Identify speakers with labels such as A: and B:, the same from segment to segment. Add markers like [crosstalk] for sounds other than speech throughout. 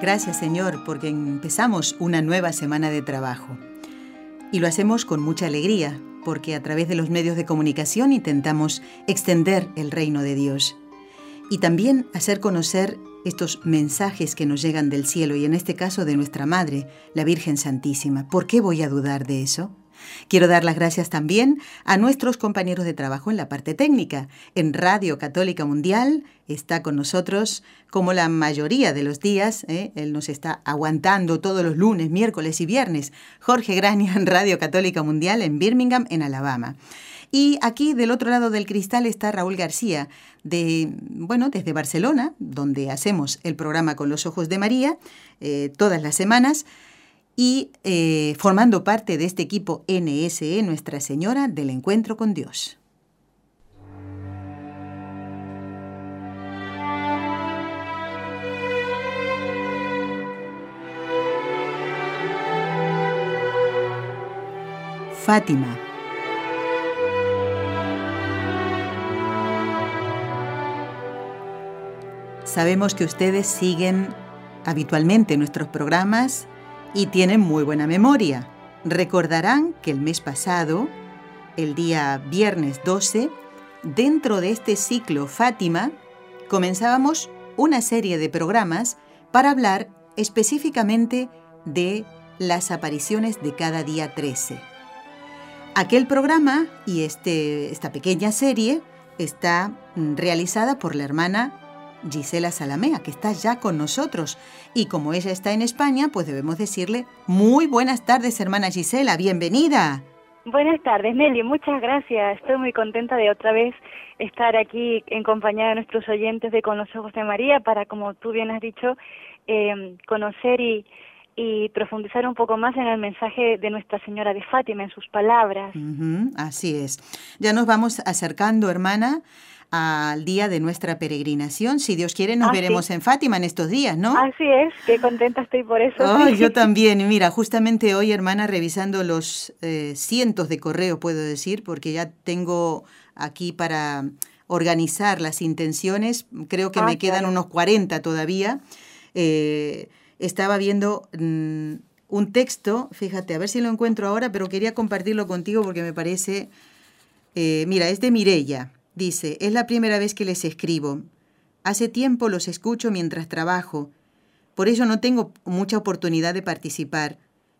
A: Gracias Señor porque empezamos una nueva semana de trabajo. Y lo hacemos con mucha alegría porque a través de los medios de comunicación intentamos extender el reino de Dios y también hacer conocer estos mensajes que nos llegan del cielo y en este caso de nuestra Madre, la Virgen Santísima. ¿Por qué voy a dudar de eso? Quiero dar las gracias también a nuestros compañeros de trabajo en la parte técnica. En Radio Católica Mundial está con nosotros como la mayoría de los días. ¿eh? Él nos está aguantando todos los lunes, miércoles y viernes. Jorge Graña en Radio Católica Mundial en Birmingham, en Alabama. Y aquí del otro lado del cristal está Raúl García, de, bueno, desde Barcelona, donde hacemos el programa con los ojos de María eh, todas las semanas y eh, formando parte de este equipo NSE Nuestra Señora del Encuentro con Dios. Fátima. Sabemos que ustedes siguen habitualmente nuestros programas y tienen muy buena memoria. Recordarán que el mes pasado, el día viernes 12, dentro de este ciclo Fátima, comenzábamos una serie de programas para hablar específicamente de las apariciones de cada día 13. Aquel programa y este, esta pequeña serie está realizada por la hermana Gisela Salamea, que está ya con nosotros. Y como ella está en España, pues debemos decirle muy buenas tardes, hermana Gisela, bienvenida.
B: Buenas tardes, Nelly, muchas gracias. Estoy muy contenta de otra vez estar aquí en compañía de nuestros oyentes de Con los Ojos de María para, como tú bien has dicho, eh, conocer y, y profundizar un poco más en el mensaje de Nuestra Señora de Fátima, en sus palabras.
A: así es. Ya nos vamos acercando, hermana, al día de nuestra peregrinación. Si Dios quiere, nos ah, veremos en Fátima en estos días, ¿no?
B: Así es, qué contenta estoy por eso. [laughs]
A: Yo también. Mira, justamente hoy, hermana, revisando los eh, cientos de correos, puedo decir, porque ya tengo aquí para organizar las intenciones, creo que ah, me quedan unos 40 todavía. Eh, estaba viendo mm, un texto, fíjate, a ver si lo encuentro ahora, pero quería compartirlo contigo porque me parece... Eh, mira, es de Mirella. Dice, es la primera vez que les escribo. Hace tiempo los escucho mientras trabajo. Por ello no tengo mucha oportunidad de participar.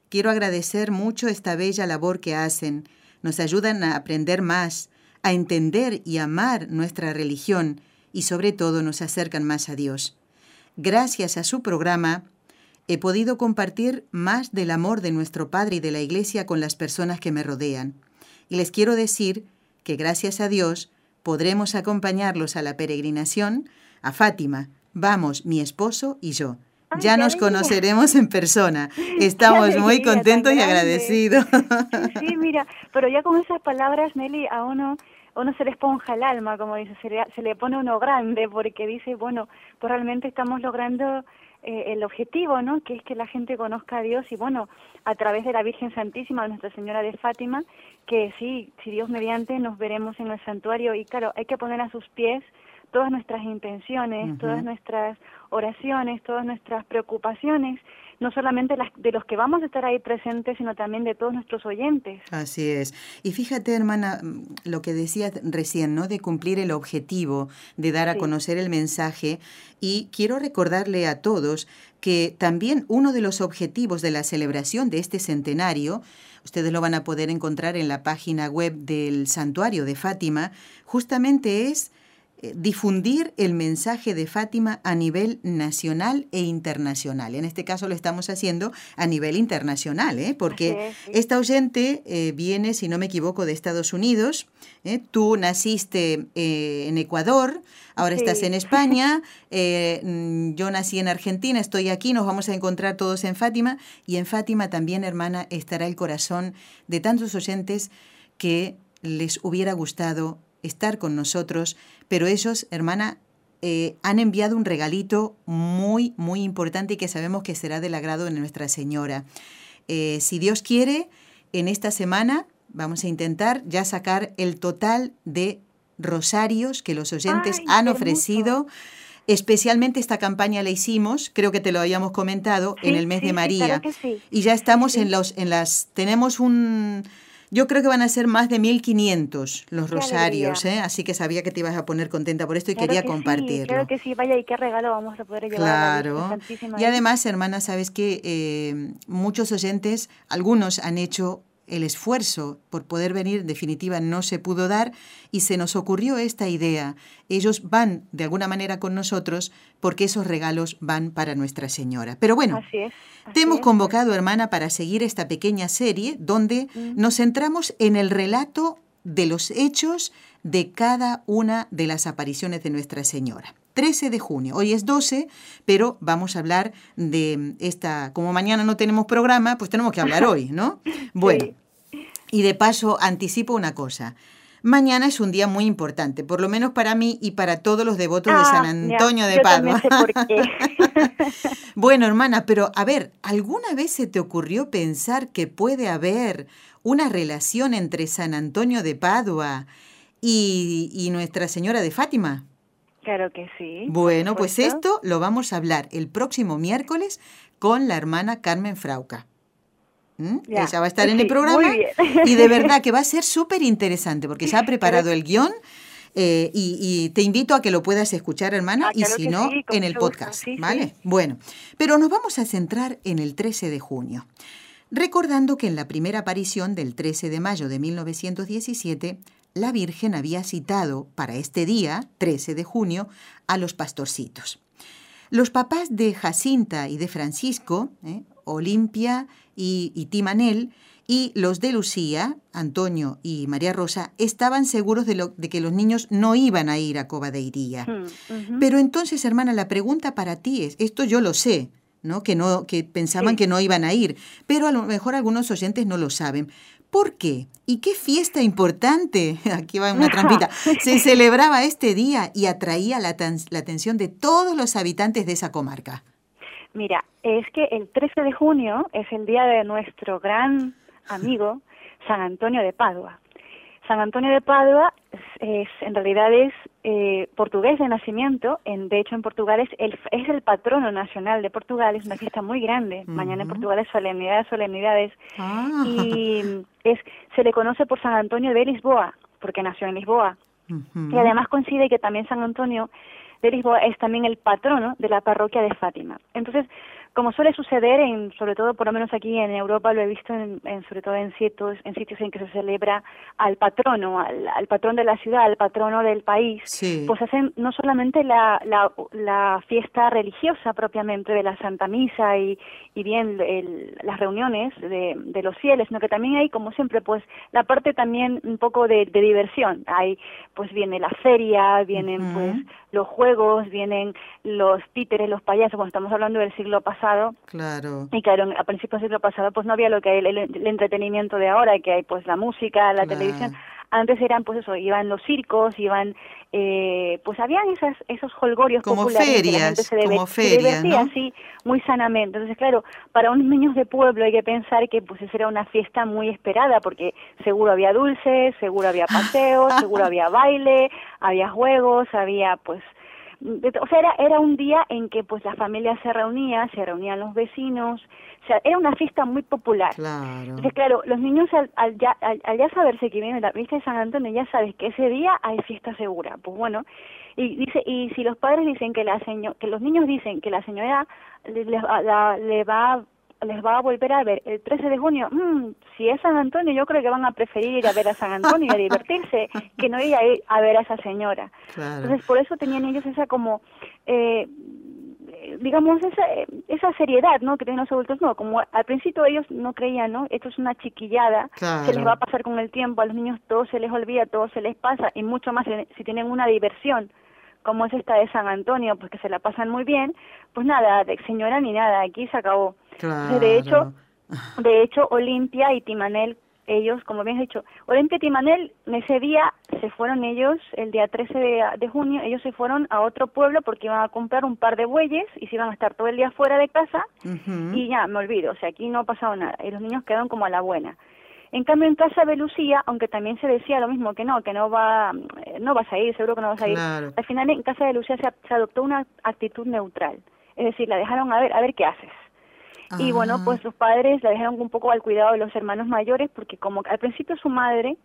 A: Quiero agradecer mucho esta bella labor que hacen. Nos ayudan a aprender más, a entender y amar nuestra religión y sobre todo nos acercan más a Dios. Gracias a su programa, he podido compartir más del amor de nuestro Padre y de la Iglesia con las personas que me rodean. Y les quiero decir que gracias a Dios podremos acompañarlos a la peregrinación a Fátima. Vamos, mi esposo y yo. ya nos conoceremos en persona. [laughs] Estamos muy contentos y agradecidos.
B: Sí, mira, pero ya con esas palabras, Nelly, a uno uno se le esponja el alma, como dice, se le, se le pone uno grande, porque dice, bueno, pues realmente estamos logrando eh, el objetivo, ¿no? Que es que la gente conozca a Dios y bueno, a través de la Virgen Santísima, Nuestra Señora de Fátima, que sí, si Dios mediante nos veremos en el santuario. Y claro, hay que poner a sus pies todas nuestras intenciones, todas nuestras oraciones, todas nuestras preocupaciones no solamente las, de los que vamos a estar ahí presentes, sino también de todos nuestros oyentes.
A: Así es. Y fíjate, hermana, mm, lo que decías recién, ¿no? De cumplir el objetivo, de dar a conocer el mensaje. Y quiero recordarle a todos que también uno de los objetivos de la celebración de este centenario, ustedes lo van a poder encontrar en la página web del santuario de Fátima, justamente es difundir el mensaje de Fátima a nivel nacional e internacional. En este caso lo estamos haciendo a nivel internacional, ¿eh? porque esta oyente eh, viene, si no me equivoco, de Estados Unidos. ¿eh? Tú naciste en Ecuador, ahora estás en España, [laughs] mm, yo nací en Argentina, estoy aquí, nos vamos a encontrar todos en Fátima y en Fátima también, hermana, estará el corazón de tantos oyentes que les hubiera gustado estar con nosotros, pero ellos, hermana, eh, han enviado un regalito muy, muy importante y que sabemos que será del agrado de Nuestra Señora. Eh, si Dios quiere, en esta semana vamos a intentar ya sacar el total de rosarios que los oyentes han ofrecido. Especialmente esta campaña la hicimos, creo que te lo habíamos comentado, en el mes de María. Y ya estamos en los, en las, tenemos un, yo creo que van a ser más de 1500 los rosarios, ¿eh? así que sabía que te ibas a poner contenta por esto y quería compartirlo.
B: claro que sí, vaya y qué regalo vamos a poder llevar.
A: Claro. y además, hermana, sabes que eh, muchos oyentes, algunos han hecho el esfuerzo por poder venir, en definitiva, no se pudo dar y se nos ocurrió esta idea. Ellos van de alguna manera con nosotros porque esos regalos van para Nuestra Señora. Pero bueno, te hemos convocado, hermana, para seguir esta pequeña serie donde mm. nos centramos en el relato de los hechos de cada una de las apariciones de Nuestra Señora. 13 de junio. Hoy es 12, pero vamos a hablar de esta, como mañana no tenemos programa, pues tenemos que hablar [laughs] hoy, ¿no? Bueno, y de paso anticipo una cosa. Mañana es un día muy importante, por lo menos para mí y para todos los devotos de San ah, Antonio de Padua. [laughs] bueno, hermana, pero a ver, ¿alguna vez se te ocurrió pensar que puede haber una relación entre San Antonio de Padua y, y Nuestra Señora de Fátima?
B: Claro que sí.
A: Bueno, pues esto lo vamos a hablar el próximo miércoles con la hermana Carmen Frauca. ¿Mm? Ella va a estar en el programa y de verdad [laughs] que va a ser súper interesante porque se ha preparado el guion eh, y, te invito a que lo puedas escuchar, hermana, ah, y si no, en el podcast, ¿vale? Bueno, pero nos vamos a centrar en el 13 de junio, recordando que en la primera aparición del 13 de mayo de 1917, la Virgen había citado para este día, 13 de junio, a los pastorcitos. Los papás de Jacinta y de Francisco, ¿eh? Olimpia y, Timanel, y los de Lucía, Antonio y María Rosa, estaban seguros de, lo, de que los niños no iban a ir a Coba de Iría. Hmm, Pero entonces, hermana, la pregunta para ti es, esto yo lo sé, ¿no? Que, no, que pensaban que no iban a ir, pero a lo mejor algunos oyentes no lo saben. ¿Por qué? ¿Y qué fiesta importante, [laughs] aquí va una trampita, [laughs] se celebraba este día y atraía la, la atención de todos los habitantes de esa comarca?
B: Mira, es que el 13 de junio es el día de nuestro gran amigo San Antonio de Padua. San Antonio de Padua es, en realidad es eh, portugués de nacimiento, en, de hecho en Portugal es el, es el patrono nacional de Portugal, es una fiesta muy grande, mañana en Portugal es solemnidades, solemnidades, ah. y es, se le conoce por San Antonio de Lisboa, porque nació en Lisboa, y además coincide que también San Antonio de Lisboa es también el patrono de la parroquia de Fátima. Entonces, como suele suceder, en, sobre todo por lo menos aquí en Europa, lo he visto en, sobre todo en sitios, en sitios en que se celebra al patrono, al, patrón de la ciudad, al patrono del país, pues hacen no solamente la, la, fiesta religiosa propiamente de la Santa Misa y, y bien las reuniones de, de, los fieles, sino que también hay, como siempre, pues la parte también un poco de, diversión. Hay, pues viene la feria, vienen pues los juegos, vienen los títeres, los payasos, cuando estamos hablando del siglo pasado,
A: Claro.
B: Y claro, a principios del siglo pasado pues no había lo que hay, el, entretenimiento de ahora, que hay pues la música, la televisión. Antes eran pues eso, iban los circos, iban eh, pues habían esas, esos holgorios
A: como
B: populares
A: ferias, se como ferias, ¿no?
B: muy sanamente. Entonces, claro, para unos niños de pueblo hay que pensar que pues esa era una fiesta muy esperada porque seguro había dulces, seguro había [laughs] paseos, seguro había baile, había juegos, había pues o sea, era, era un día en que pues la familia se reunía, se reunían los vecinos, o sea, era una fiesta muy popular.
A: Claro.
B: Entonces, claro, los niños al, al, ya, al, ya saberse que viene la fiesta de San Antonio, ya sabes que ese día hay fiesta segura. Pues bueno, y dice y si los padres dicen que la seño, que los niños dicen que la señora le, le va les va a volver a ver el 13 de junio, mm, si es San Antonio, yo creo que van a preferir ir a ver a San Antonio y a [laughs] divertirse que no ir a, ir a ver a esa señora. Entonces, por eso tenían ellos esa como, eh, digamos, esa, esa seriedad, ¿no? Que tienen los adultos, no, como al principio ellos no creían, ¿no? Esto es una chiquillada, se les va a pasar con el tiempo, a los niños todo se les olvida, todo se les pasa, y mucho más si tienen una diversión como es esta de San Antonio, pues que se la pasan muy bien, pues nada, de señora ni nada, aquí se acabó. De hecho, [laughs] de hecho, Olimpia y Timanel, ellos, como bien has dicho, Olimpia y Timanel, ese día se fueron ellos, el día 13 de, junio, ellos se fueron a otro pueblo porque iban a comprar un par de bueyes y se iban a estar todo el día fuera de casa y ya, me olvido, o sea, aquí no ha pasado nada y los niños quedaron como a la buena. En cambio, en casa de Lucía, aunque también se decía lo mismo, que no, que no va, eh, no vas a ir, seguro que no vas a ir. Al final, en casa de Lucía se, adoptó una actitud neutral. Es decir, la dejaron a ver, a ver qué haces. Y bueno, ah. pues sus padres la dejaron un poco al cuidado de los hermanos mayores, porque como al principio su madre,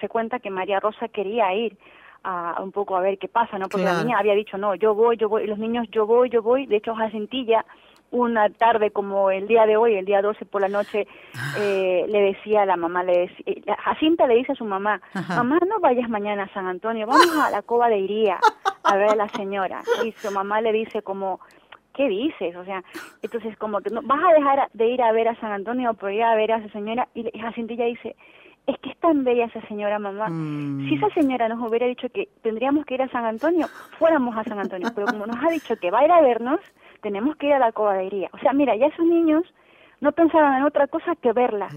B: se cuenta que María Rosa quería ir a, un poco a ver qué pasa, ¿no? Porque la niña había dicho, no, yo voy, yo voy, y los niños, yo voy, yo voy. De hecho, Jacintilla una tarde como el día de hoy, el día 12 por la noche, ah. eh, le decía a la mamá, le decía, eh, Jacinta le dice a su mamá, mamá, no vayas mañana a San Antonio, vamos a la cova de Iría a ver a la señora. Y su mamá le dice como, ¿qué dices? O sea, entonces como que no, vas a dejar de ir a ver a San Antonio por ir a ver a esa señora. Y Jacintilla dice, es que es tan bella esa señora mamá. Si mm. esa señora nos hubiera dicho que tendríamos que ir a San Antonio, fuéramos a San Antonio. Pero como nos ha dicho que va a ir a vernos, tenemos que ir a la cobadería. O sea, mira, ya esos niños no pensaban en otra cosa que verla,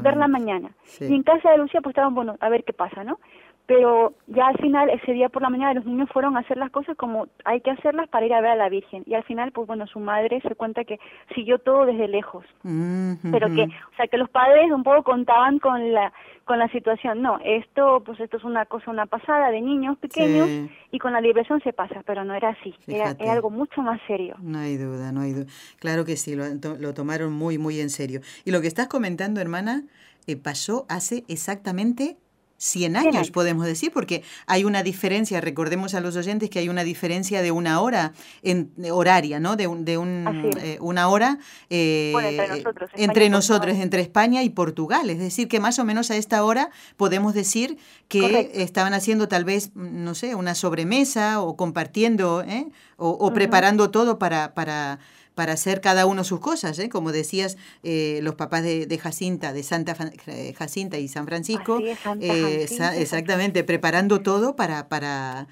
B: verla mañana. Y en casa de Lucía pues estaban, bueno, a ver qué pasa, ¿no? Pero ya al final, ese día por la mañana, los niños fueron a hacer las cosas como hay que hacerlas para ir a ver a la Virgen. Y al final, pues bueno, su madre se cuenta que siguió todo desde lejos. Pero que, o sea, que los padres un poco contaban con la con la situación. No, esto pues esto es una cosa, una pasada de niños pequeños y con la diversión se pasa, pero no era así, era, algo mucho más serio.
A: No hay duda, no hay duda. Claro que sí, lo, lo tomaron muy, muy en serio. Y lo que estás comentando, hermana, eh, pasó hace exactamente 100 años, podemos decir, porque hay una diferencia, recordemos a los oyentes que hay una diferencia de una hora en, horaria, ¿no? De, un, de un, eh, una hora
B: eh, entre nosotros,
A: entre, nosotros entre España y Portugal. Es decir, que más o menos a esta hora podemos decir que estaban haciendo tal vez, no sé, una sobremesa o compartiendo ¿eh? o, preparando todo para, para para hacer cada uno sus cosas, ¿eh? como decías, eh, los papás de, Jacinta, de Santa eh, Jacinta y San Francisco,
B: eh,
A: exactamente, preparando todo para, para,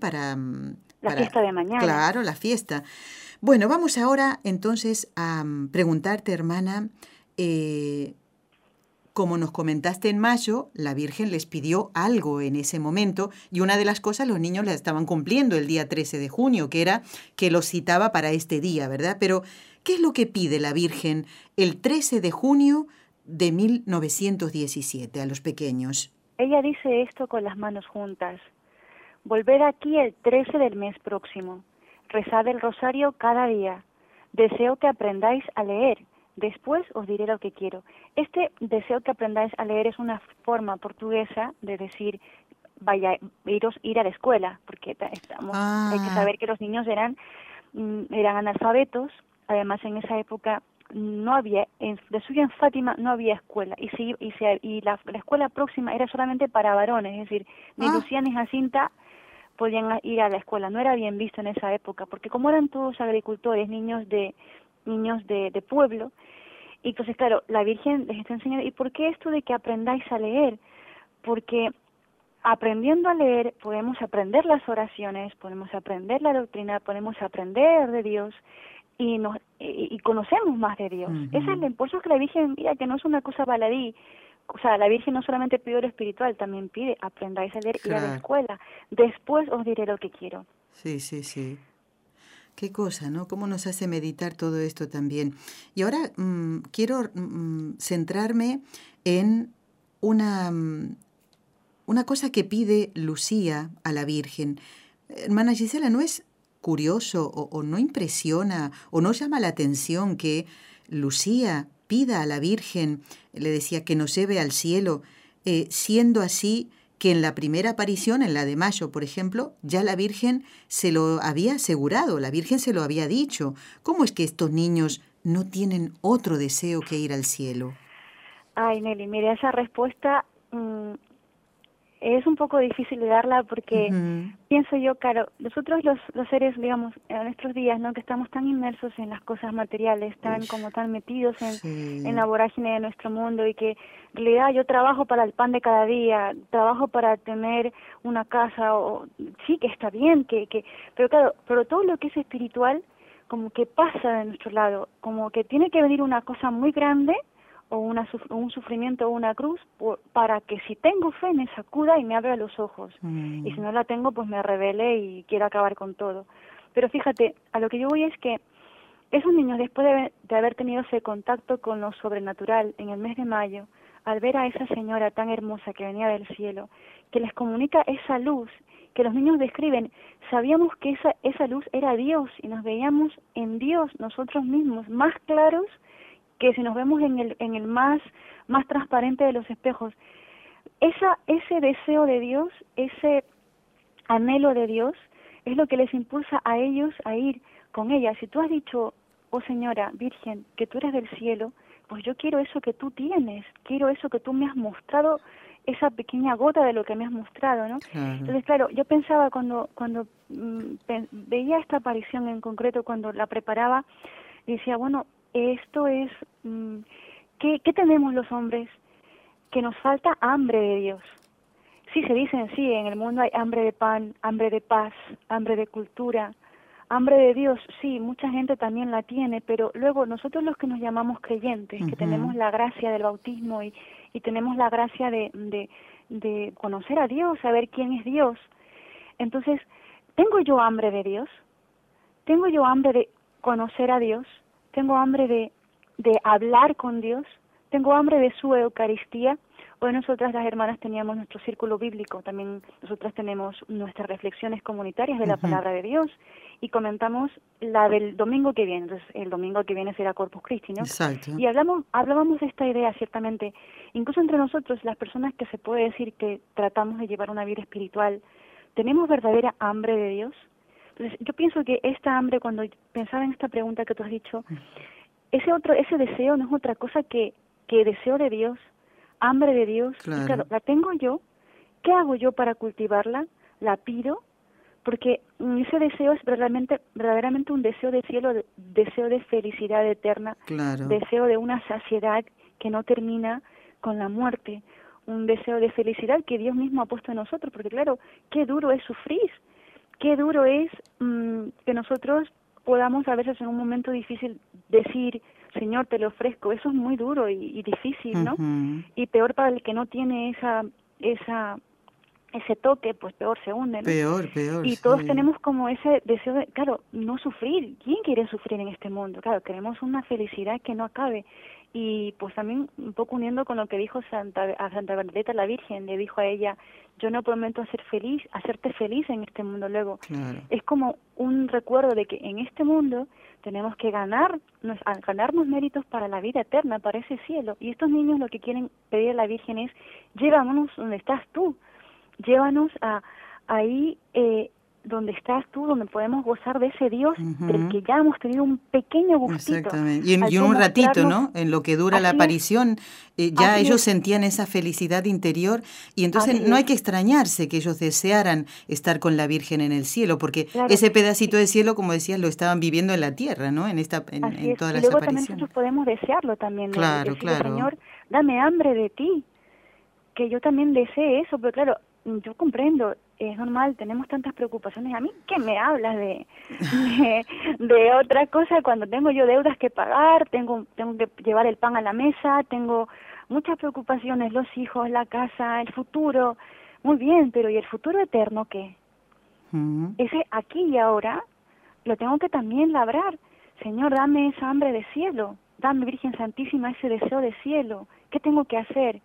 A: para,
B: mm, la fiesta de mañana.
A: Claro, la fiesta. Bueno, vamos ahora entonces a mm, preguntarte, hermana, como nos comentaste en mayo, la Virgen les pidió algo en ese momento y una de las cosas los niños la estaban cumpliendo el día 13 de junio, que era que los citaba para este día, ¿verdad? Pero, ¿qué es lo que pide la Virgen el 13 de junio de 1917 a los pequeños?
B: Ella dice esto con las manos juntas. Volver aquí el 13 del mes próximo. Rezad el rosario cada día. Deseo que aprendáis a leer Después os diré lo que quiero. Este deseo que aprendáis a leer es una forma portuguesa de decir vaya iros ir a la escuela, porque estamos hay que ah. saber que los niños eran mm, eran analfabetos, además en esa época no había en, de suya en Fátima no había escuela y si, y, y la, escuela próxima era solamente para varones, es decir, ni ah. Lucía ni Jacinta podían ir a la escuela, no era bien visto en esa época, porque como eran todos agricultores, niños de niños de, de pueblo. Y entonces, claro, la Virgen les está enseñando, ¿y por qué esto de que aprendáis a leer? Porque aprendiendo a leer podemos aprender las oraciones, podemos aprender la doctrina, podemos aprender de Dios y nos y, conocemos más de Dios. es el eso que la Virgen mira que no es una cosa baladí. O sea, la Virgen no solamente pide lo espiritual, también pide aprendáis a leer y a la escuela. Después os diré lo que quiero.
A: Sí, sí, sí. Qué cosa, ¿no? ¿Cómo nos hace meditar todo esto también? Y ahora mm, quiero mm, centrarme en una, mm, una cosa que pide Lucía a la Virgen. Hermana Gisela, ¿no es curioso o, no impresiona o no llama la atención que Lucía pida a la Virgen, le decía, que nos lleve al cielo, eh, siendo así que en la primera aparición, en la de mayo, por ejemplo, ya la Virgen se lo había asegurado, la Virgen se lo había dicho. ¿Cómo es que estos niños no tienen otro deseo que ir al cielo?
B: Ay, Nelly, mira, esa respuesta mm, es un poco difícil de darla porque pienso yo, claro, nosotros los, los seres, digamos, en nuestros días, ¿no? Que estamos tan inmersos en las cosas materiales, tan como tan metidos en, en la vorágine de nuestro mundo y que en realidad yo trabajo para el pan de cada día, trabajo para tener una casa, o sí que está bien, que, que, pero claro, pero todo lo que es espiritual como que pasa de nuestro lado, como que tiene que venir una cosa muy grande o una, un sufrimiento o una cruz para que si tengo fe me sacuda y me abra los ojos. Y si mm. no la tengo, pues me revele y quiero acabar con todo. Pero fíjate, a lo que yo voy es que esos niños, después de, de haber tenido ese contacto con lo sobrenatural en el mes de mayo, al ver a esa señora tan hermosa que venía del cielo, que les comunica esa luz, que los niños describen, sabíamos que esa, esa luz era Dios y nos veíamos en Dios nosotros mismos, más claros que si nos vemos en el, en el más, más transparente de los espejos, esa, ese deseo de Dios, ese anhelo de Dios, es lo que les impulsa a ellos a ir con ella. Si tú has dicho, oh Señora Virgen, que tú eres del cielo, pues yo quiero eso que tú tienes, quiero eso que tú me has mostrado, esa pequeña gota de lo que me has mostrado, ¿no? Entonces, claro, yo pensaba cuando cuando mm, veía esta aparición en concreto, cuando la preparaba, decía, bueno, esto es, mm, ¿qué, ¿qué tenemos los hombres? Que nos falta hambre de Dios. Sí, se dicen, sí, en el mundo hay hambre de pan, hambre de paz, hambre de cultura, hambre de Dios, sí, mucha gente también la tiene, pero luego nosotros los que nos llamamos creyentes, que tenemos la gracia del bautismo y, y tenemos la gracia de, de, de conocer a Dios, saber quién es Dios, entonces, ¿tengo yo hambre de Dios? ¿Tengo yo hambre de conocer a Dios? Tengo hambre de, de hablar con Dios, tengo hambre de su Eucaristía. Hoy nosotras las hermanas teníamos nuestro círculo bíblico, también nosotras tenemos nuestras reflexiones comunitarias de la palabra de Dios y comentamos la del domingo que viene, entonces el domingo que viene será Corpus Christi, ¿no?
A: Exacto.
B: Y hablamos, hablábamos de esta idea ciertamente, incluso entre nosotros, las personas que se puede decir que tratamos de llevar una vida espiritual, ¿tenemos verdadera hambre de Dios? Entonces, yo pienso que esta hambre, cuando pensaba en esta pregunta que tú has dicho, ese otro, ese deseo no es otra cosa que, que deseo de Dios, hambre de Dios. Claro. la tengo yo. ¿Qué hago yo para cultivarla? La pido, porque ese deseo es verdaderamente, verdaderamente un deseo de cielo, deseo de felicidad eterna, deseo de una saciedad que no termina con la muerte, un deseo de felicidad que Dios mismo ha puesto en nosotros, porque claro, qué duro es sufrir, qué duro es mm, que nosotros podamos a veces en un momento difícil decir, Señor, te lo ofrezco. Eso es muy duro y, difícil, ¿no? Y peor para el que no tiene esa, esa, ese toque, pues peor se hunde, ¿no?
A: Peor, peor.
B: Y todos tenemos como ese deseo de, claro, no sufrir. ¿Quién quiere sufrir en este mundo? Claro, queremos una felicidad que no acabe y pues también un poco uniendo con lo que dijo Santa, a Santa Bernadetta la Virgen, le dijo a ella, yo no prometo hacer feliz, hacerte feliz en este mundo luego. Es como un recuerdo de que en este mundo tenemos que ganar, ganarnos méritos para la vida eterna, para ese cielo. Y estos niños lo que quieren pedir a la Virgen es, llévanos donde estás tú, llévanos a ahí eh, donde estás tú, donde podemos gozar de ese Dios del que ya hemos tenido un pequeño gustito.
A: Exactamente. Y en, un ratito, ¿no? En lo que dura la aparición, eh, ya ellos sentían esa felicidad interior y entonces no hay que extrañarse que ellos desearan estar con la Virgen en el cielo, porque ese pedacito de cielo, como decías, lo estaban viviendo en la tierra, ¿no? En esta en, en todas y
B: luego también nosotros podemos desearlo también.
A: Claro, claro.
B: Señor, dame hambre de ti, que yo también desee eso, pero claro, yo comprendo, es normal, tenemos tantas preocupaciones. A mí, ¿qué me hablas de, de, otra cosa cuando tengo yo deudas que pagar, tengo, tengo que llevar el pan a la mesa, tengo muchas preocupaciones, los hijos, la casa, el futuro? Muy bien, pero ¿y el futuro eterno qué? Ese aquí y ahora lo tengo que también labrar. Señor, dame esa hambre de cielo, dame Virgen Santísima ese deseo de cielo. ¿Qué tengo que hacer?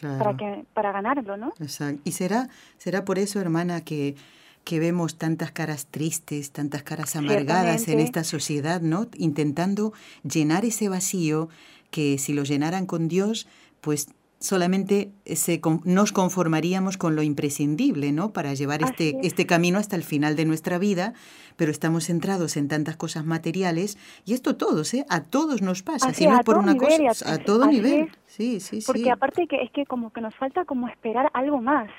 B: Para, que, para ganarlo, ¿no?
A: Exacto. Y será, será por eso, hermana, que, que vemos tantas caras tristes, tantas caras amargadas en esta sociedad, ¿no? Intentando llenar ese vacío que si lo llenaran con Dios, pues solamente se, nos conformaríamos con lo imprescindible, ¿no? Para llevar este, este camino hasta el final de nuestra vida, pero estamos centrados en tantas cosas materiales y esto todos, ¿eh? A todos nos pasa, si no por una cosa, a, todo nivel. Sí, sí,
B: sí. Porque aparte que es que como que nos falta como esperar algo más.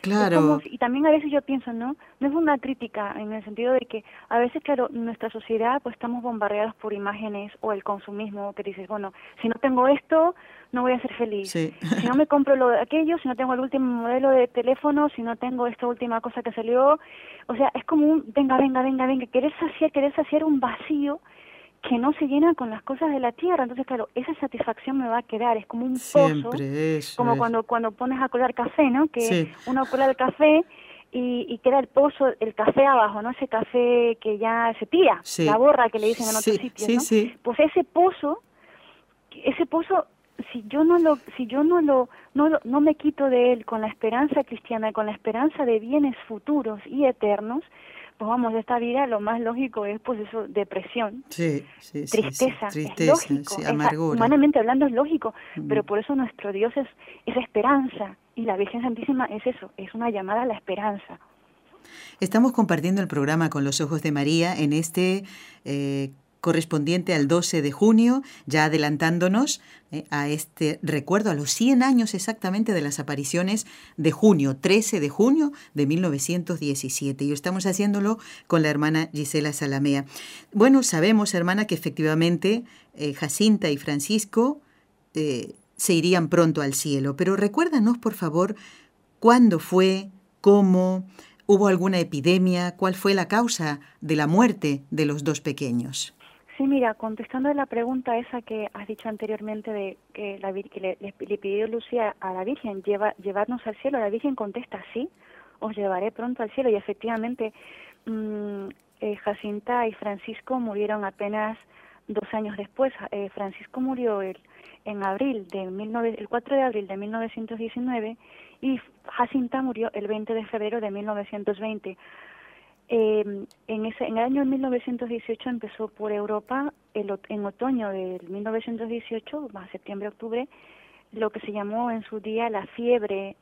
A: Claro.
B: y también a veces yo pienso, ¿no? No es una crítica en el sentido de que a veces, claro, nuestra sociedad pues estamos bombardeados por imágenes o el consumismo que dices, bueno, si no tengo esto, no voy a ser feliz. Si no me compro lo de aquello, si no tengo el último modelo de teléfono, si no tengo esta última cosa que salió, o sea, es como un venga, venga, venga, venga, querer saciar, querer saciar un vacío que no se llena con las cosas de la tierra. Entonces, claro, esa satisfacción me va a quedar. Es como un pozo, como cuando cuando pones a colar café, ¿no? Que uno cola el café y, y, queda el pozo, el café abajo, ¿no? Ese café que ya se tira, la borra que le dicen en otros sitios, ¿no? Pues ese pozo, ese pozo, si yo no lo, si yo no lo, no, no me quito de él con la esperanza cristiana, con la esperanza de bienes futuros y eternos, pues vamos, esta vida lo más lógico es pues eso, depresión,
A: sí, sí,
B: tristeza, es lógico, humanamente hablando es lógico, pero por eso nuestro Dios es, es esperanza y la Virgen Santísima es eso, es una llamada a la esperanza.
A: Estamos compartiendo el programa con los ojos de María en este eh, correspondiente al 12 de junio, ya adelantándonos eh, a este recuerdo, a los 100 años exactamente de las apariciones de junio, 13 de junio de 1917. Y estamos haciéndolo con la hermana Gisela Salamea. Bueno, sabemos, hermana, que efectivamente eh, Jacinta y Francisco eh, se irían pronto al cielo, pero recuérdanos, por favor, cuándo fue, cómo, hubo alguna epidemia, cuál fue la causa de la muerte de los dos pequeños.
B: Sí, mira, contestando a la pregunta esa que has dicho anteriormente de que, la, que le, pidió Lucía a la Virgen lleva, llevarnos al cielo, la Virgen contesta sí, os llevaré pronto al cielo y efectivamente mm, eh, Jacinta y Francisco murieron apenas dos años después. Eh, Francisco murió el, en abril de el 4 de abril de 1919 y Jacinta murió el 20 de febrero de 1920. Eh, en, ese, en el año 1918 empezó por Europa, el, en otoño del 1918, más septiembre-octubre, lo que se llamó en su día la fiebre,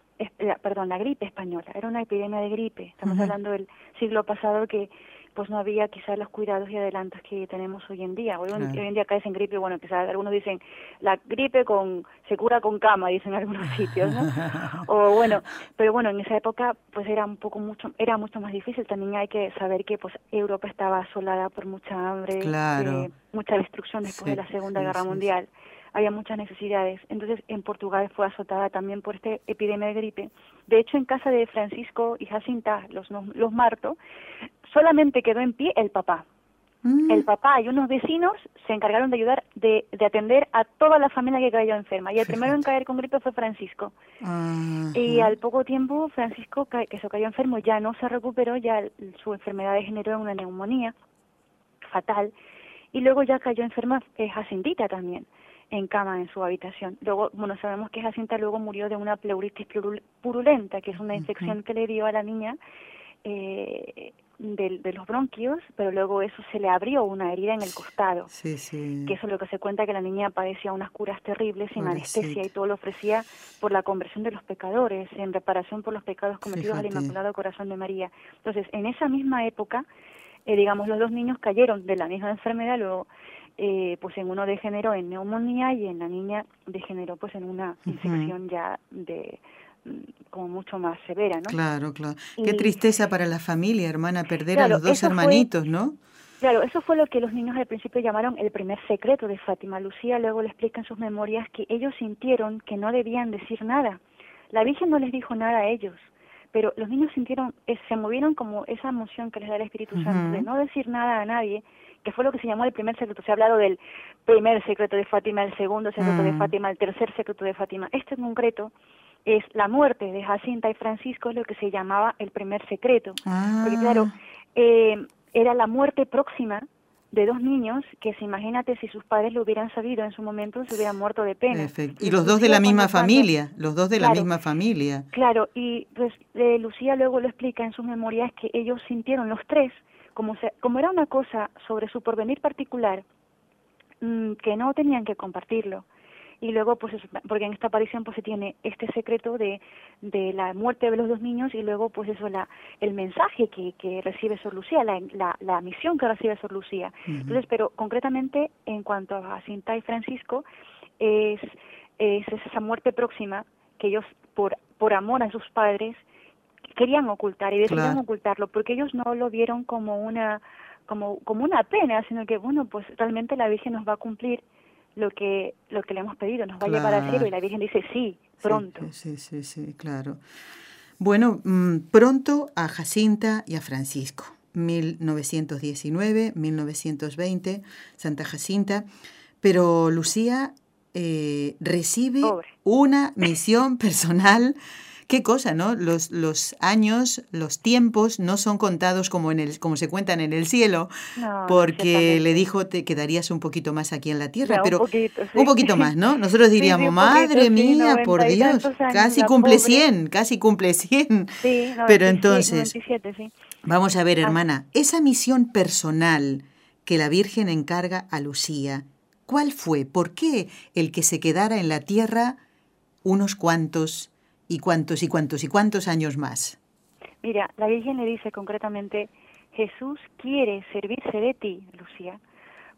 B: perdón, la gripe española. Era una epidemia de gripe. Estamos hablando del siglo pasado que pues no había quizás los cuidados y adelantos que tenemos hoy en día. Hoy, en día caes en gripe, bueno, quizás algunos dicen la gripe con se cura con cama, dicen algunos sitios, ¿no? [laughs] o bueno, pero bueno, en esa época pues era un poco mucho era mucho más difícil. También hay que saber que pues Europa estaba asolada por mucha hambre, eh, mucha destrucción después de la Segunda Guerra Mundial. Había muchas necesidades. Entonces, en Portugal fue azotada también por esta epidemia de gripe. De hecho, en casa de Francisco y Jacinta, los, los Marto, solamente quedó en pie el papá. Mm. El papá y unos vecinos se encargaron de ayudar, de, de, atender a toda la familia que cayó enferma. Y el primero en caer con gripe fue Francisco. Y al poco tiempo, Francisco, que se cayó enfermo, ya no se recuperó, ya su enfermedad degeneró en una neumonía fatal. Y luego ya cayó enferma eh, Jacintita también, en cama en su habitación. Luego, bueno, sabemos que Jacinta luego murió de una pleuritis purulenta, que es una infección que le dio a la niña eh, de, los bronquios, pero luego eso se le abrió una herida en el costado.
A: Sí, sí.
B: Que eso es lo que se cuenta que la niña padecía unas curas terribles sin anestesia y todo lo ofrecía por la conversión de los pecadores, en reparación por los pecados cometidos al Inmaculado Corazón de María. Entonces, en esa misma época, eh, digamos, los dos niños cayeron de la misma enfermedad, luego eh, pues en uno degeneró en neumonía y en la niña degeneró pues en una infección ya de como mucho más severa, ¿no?
A: Claro, claro. Qué tristeza para la familia, hermana, perder a los dos hermanitos, ¿no?
B: Claro, eso fue lo que los niños al principio llamaron el primer secreto de Fátima. Lucía luego le explica en sus memorias que ellos sintieron que no debían decir nada. La Virgen no les dijo nada a ellos, pero los niños sintieron, eh, se movieron como esa emoción que les da el Espíritu Santo, de no decir nada a nadie, que fue lo que se llamó el primer secreto. Se ha hablado del primer secreto de Fátima, el segundo secreto de mm. Fátima, el tercer secreto de Fátima. Este en concreto es la muerte de Jacinta y Francisco, lo que se llamaba el primer secreto. Porque claro, ah. eh, era la muerte próxima de dos niños que, se imagínate, si sus padres lo hubieran sabido en su momento, se hubieran muerto de pena.
A: Y los dos de la misma familia, los dos de la misma familia.
B: Claro, y pues eh, Lucía luego lo explica en sus memorias que ellos sintieron los tres, como, se, como era una cosa sobre su porvenir particular, mm, que no tenían que compartirlo y luego pues porque en esta aparición pues se tiene este secreto de, de la muerte de los dos niños y luego pues eso la el mensaje que, que recibe Sor Lucía la, la, la misión que recibe Sor Lucía. Entonces pero concretamente en cuanto a Cinta y Francisco es, es esa muerte próxima que ellos por por amor a sus padres querían ocultar y decidieron ocultarlo porque ellos no lo vieron como una como como una pena sino que bueno pues realmente la Virgen nos va a cumplir lo que lo que le hemos pedido nos va a llevar al cielo y la Virgen dice sí pronto
A: sí sí sí, claro. Bueno mm, pronto a Jacinta y a Francisco. 1919 1920 Santa Jacinta. Pero Lucía eh, recibe una misión [laughs] personal Qué cosa, ¿no? Los, los años, los tiempos no son contados como, en el, como se cuentan en el cielo, porque le dijo te quedarías un poquito más aquí en la tierra, pero un poquito, más, ¿no? [laughs] Nosotros diríamos, madre mía, por Dios, casi cumple 100, casi cumple 100. pero entonces, vamos a ver, ah. hermana, esa misión personal que la Virgen encarga a Lucía, ¿cuál fue? ¿Por qué el que se quedara en la tierra unos cuantos y cuántos y cuántos y cuántos años más.
B: Mira, la Virgen le dice concretamente, Jesús quiere servirse de ti, Lucía,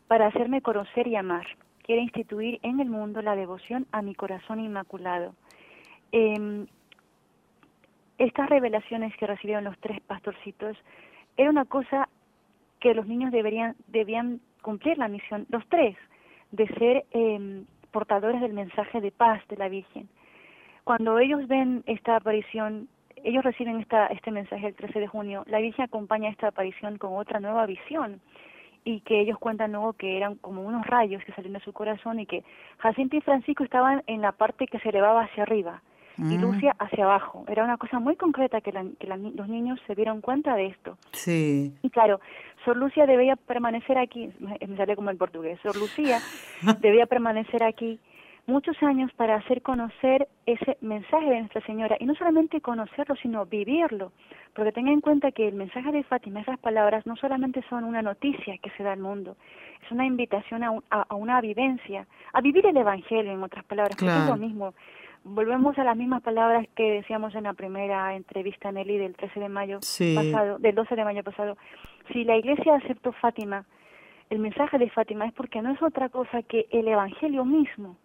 B: para hacerme conocer y amar. Quiere instituir en el mundo la devoción a mi corazón inmaculado. Em, estas revelaciones que recibieron los tres pastorcitos era una cosa que los niños deberían debían cumplir la misión, los tres, de ser em, portadores del mensaje de paz de la Virgen cuando ellos ven esta aparición, ellos reciben esta, este mensaje el 13 de junio, la Virgen acompaña esta aparición con otra nueva visión y que ellos cuentan luego que eran como unos rayos que salían de su corazón y que Jacinto y Francisco estaban en la parte que se elevaba hacia arriba y mm. Lucia hacia abajo. Era una cosa muy concreta que, los niños se dieron cuenta de esto.
A: Sí.
B: Y claro, Sor Lucia debía permanecer aquí, me sale como el portugués, Sor Lucía [laughs] debía permanecer aquí muchos años para hacer conocer ese mensaje de Nuestra Señora. Y no solamente conocerlo, sino vivirlo, porque tenga en cuenta que el mensaje de Fátima, esas palabras, no solamente son una noticia que se da al mundo, es una invitación a, a, una vivencia, a vivir el Evangelio, en otras palabras, que es lo mismo. Volvemos a las mismas palabras que decíamos en la primera entrevista, Nelly, del 13 de mayo pasado, del 12 de mayo pasado. Si la Iglesia aceptó Fátima, el mensaje de Fátima es porque no es otra cosa que el Evangelio mismo,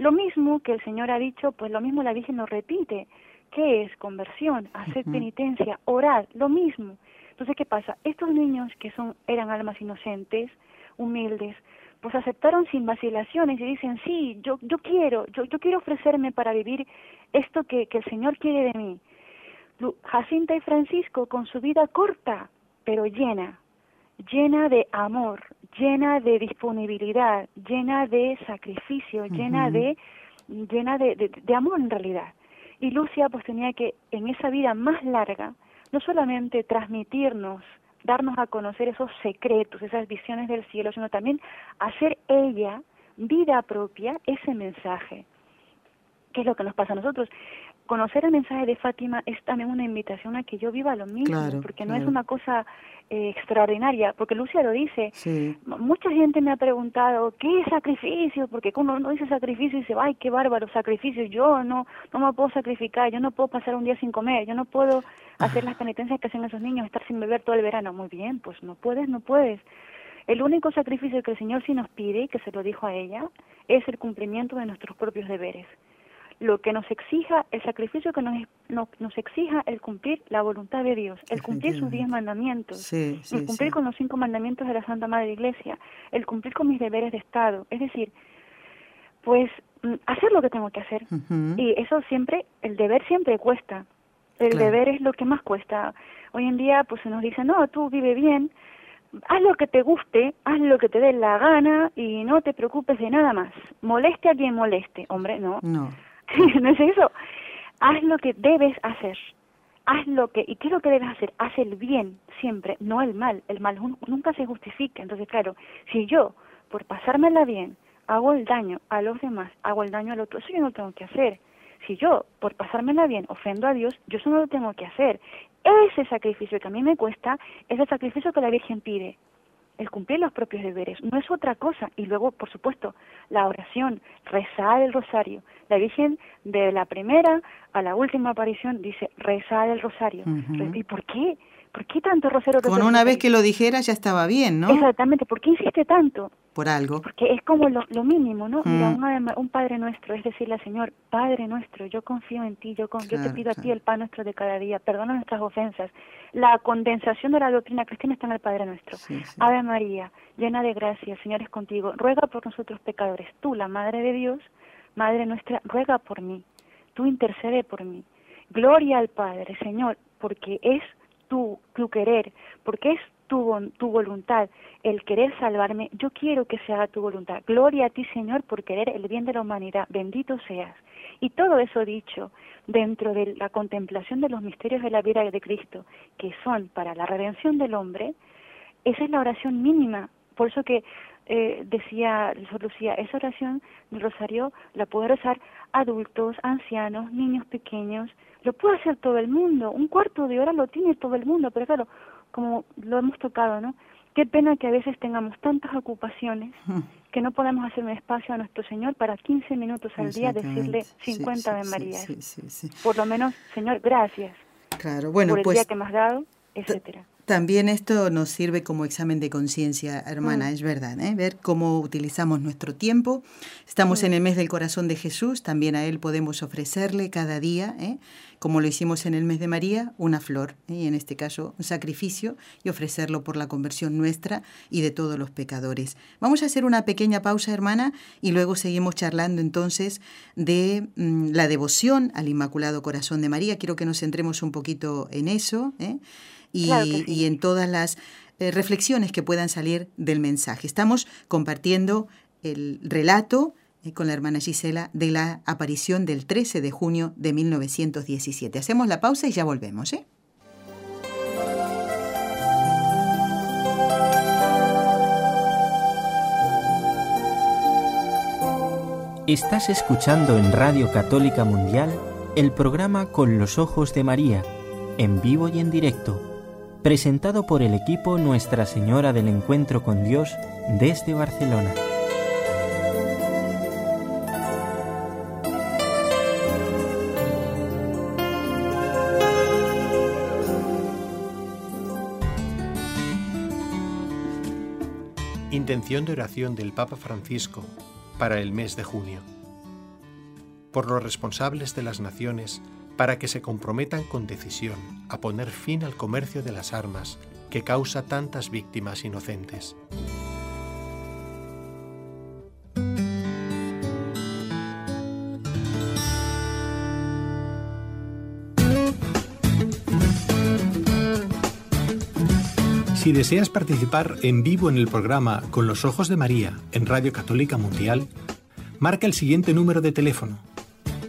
B: lo mismo que el Señor ha dicho, pues lo mismo la Virgen nos repite. ¿Qué es conversión? Hacer penitencia, orar, lo mismo. Entonces, ¿qué pasa? Estos niños que son eran almas inocentes, humildes, pues aceptaron sin vacilaciones y dicen, sí, yo, yo quiero, yo, yo quiero ofrecerme para vivir esto que, que el Señor quiere de mí. Jacinta y Francisco, con su vida corta, pero llena, llena de amor, llena de disponibilidad, llena de sacrificio, llena de llena de, de, amor en realidad. Y Lucia pues tenía que en esa vida más larga no solamente transmitirnos, darnos a conocer esos secretos, esas visiones del cielo, sino también hacer ella vida propia ese mensaje. ¿Qué es lo que nos pasa a nosotros? Conocer el mensaje de Fátima es también una invitación a que yo viva lo mismo, porque no es una cosa eh, extraordinaria, porque Lucia lo dice. Mucha gente me ha preguntado, ¿qué es sacrificio? Porque cuando uno dice sacrificio dice, ay, qué bárbaro, sacrificio, yo no, no me puedo sacrificar, yo no puedo pasar un día sin comer, yo no puedo hacer las penitencias que hacen esos niños, estar sin beber todo el verano. Muy bien, pues no puedes, no puedes. El único sacrificio que el Señor sí nos pide, que se lo dijo a ella, es el cumplimiento de nuestros propios deberes lo que nos exija, el sacrificio que nos, nos exija el cumplir la voluntad de Dios, el cumplir sus diez mandamientos, el cumplir con los cinco mandamientos de la Santa Madre Iglesia, el cumplir con mis deberes de Estado. Es decir, pues mm, hacer lo que tengo que hacer. Y eso siempre, el deber siempre cuesta. El deber es lo que más cuesta. Hoy en día pues se nos dice, no, tú vive bien, haz lo que te guste, haz lo que te dé la gana y no te preocupes de nada más. Moleste a quien moleste. Hombre, no.
A: No [laughs]
B: no es eso. Haz lo que debes hacer. Haz lo que, ¿y qué es lo que debes hacer? Haz el bien siempre, no el mal. El mal nunca se justifica. Entonces, claro, si yo, por pasármela bien, hago el daño a los demás, hago el daño al otro, eso yo no lo tengo que hacer. Si yo, por pasármela bien, ofendo a Dios, yo eso no lo tengo que hacer. Ese sacrificio que a mí me cuesta es el sacrificio que la Virgen pide. El cumplir los propios deberes, no es otra cosa. Y luego, por supuesto, la oración, rezar el rosario. La Virgen de la primera a la última aparición dice rezar el rosario. ¿Y por qué? ¿Por qué tanto rosario?
A: Con una vez que lo dijera ya estaba bien, ¿no?
B: Exactamente, ¿por qué insiste tanto?
A: Por algo.
B: Porque es como lo, mínimo, ¿no? Mira, mm. un, Padre Nuestro, es decirle al Señor, Padre Nuestro, yo confío en ti, yo, yo te pido a ti el pan nuestro de cada día, perdona nuestras ofensas. La condensación de la doctrina cristiana está en el Padre Nuestro. Ave María, llena de gracia, el Señor es contigo, ruega por nosotros pecadores. Tú, la Madre de Dios, Madre nuestra, ruega por mí, tú intercede por mí. Gloria al Padre, Señor, porque es tu, tu querer, porque es tu, tu voluntad, el querer salvarme, yo quiero que se haga tu voluntad. Gloria a ti, Señor, por querer el bien de la humanidad. Bendito seas. Y todo eso dicho dentro de la contemplación de los misterios de la vida de Cristo, que son para la redención del hombre, esa es la oración mínima. Por eso que eh, decía Lucía, esa oración del rosario la puede rezar adultos, ancianos, niños pequeños, lo puede hacer todo el mundo, un cuarto de hora lo tiene todo el mundo, pero claro, como lo hemos tocado, ¿no? Qué pena que a veces tengamos tantas ocupaciones que no podemos hacer un espacio a nuestro Señor para 15 minutos al día decirle 50 de María. Por lo menos, Señor, gracias.
A: Claro, bueno,
B: por el
A: pues,
B: día que me has dado, etcétera.
A: También esto nos sirve como examen de conciencia, hermana, mm. es verdad, ¿eh? ver cómo utilizamos nuestro tiempo. Estamos mm. en el mes del corazón de Jesús, también a Él podemos ofrecerle cada día, ¿eh? como lo hicimos en el mes de María, una flor, ¿eh? y en este caso un sacrificio, y ofrecerlo por la conversión nuestra y de todos los pecadores. Vamos a hacer una pequeña pausa, hermana, y luego seguimos charlando entonces de mm, la devoción al Inmaculado Corazón de María. Quiero que nos centremos un poquito en eso. ¿eh? Y, en todas las eh, reflexiones que puedan salir del mensaje. Estamos compartiendo el relato eh, con la hermana Gisela de la aparición del 13 de junio de 1917. Hacemos la pausa y ya volvemos. ¿eh?
C: Estás escuchando en Radio Católica Mundial el programa Con los Ojos de María, en vivo y en directo presentado por el equipo Nuestra Señora del Encuentro con Dios desde Barcelona.
D: Intención de oración del Papa Francisco para el mes de junio. Por los responsables de las naciones para que se comprometan con decisión a poner fin al comercio de las armas que causa tantas víctimas inocentes. Si deseas participar en vivo en el programa Con los Ojos de María en Radio Católica Mundial, marca el siguiente número de teléfono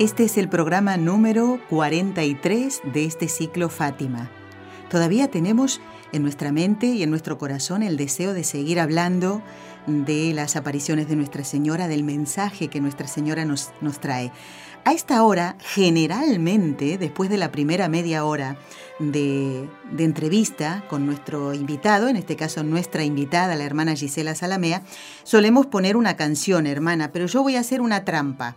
A: Este es el programa número 43 de este ciclo Fátima. Todavía tenemos en nuestra mente y en nuestro corazón el deseo de seguir hablando de las apariciones de Nuestra Señora, del mensaje que Nuestra Señora nos, nos trae. A esta hora, generalmente, después de la primera media hora de, entrevista con nuestro invitado, en este caso nuestra invitada, la hermana Gisela Salamea, solemos poner una canción, hermana, pero yo voy a hacer una trampa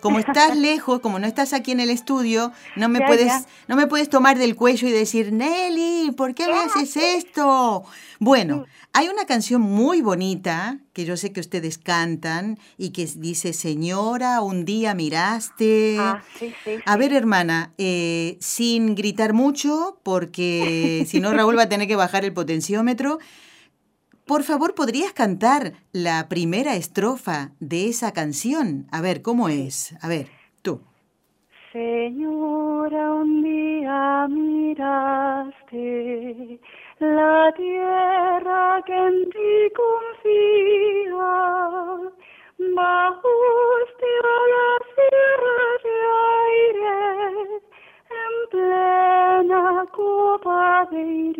A: como [laughs] estás lejos, como no estás aquí en el estudio, no me puedes, no me puedes tomar del cuello y decir, Nelly, ¿por qué me haces esto? Bueno, hay una canción muy bonita que yo sé que ustedes cantan y que dice, Señora, un día miraste.
B: Ah,
A: a ver, hermana, eh, sin gritar mucho, porque si no Raúl va a tener que bajar el potenciómetro. Por favor, ¿podrías cantar la primera estrofa de esa canción? A ver, ¿cómo es? A ver, tú.
B: Señora, un día miraste la tierra que en ti confía, bajo la sierra de aire, en plena copa de iría.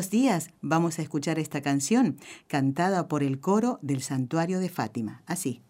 A: Estos días vamos a escuchar esta canción cantada por el coro del Santuario de Fátima. Así.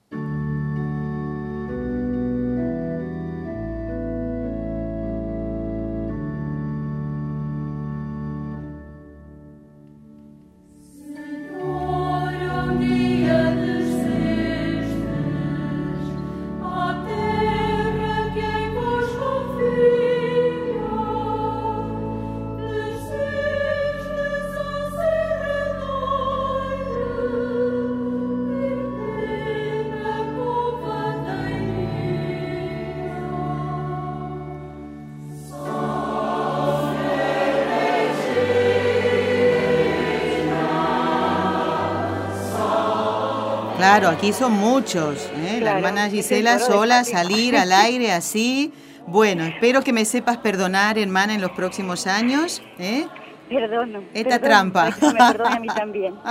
A: Claro, aquí son muchos. ¿eh? La
B: Claro,
A: hermana
B: es el
A: Gisela sola, salir al aire así. Bueno, espero que me sepas perdonar, hermana, en los próximos años. ¿eh?
B: Perdono.
A: Esta
B: perdono,
A: trampa.
B: que me perdone a mí también. [laughs]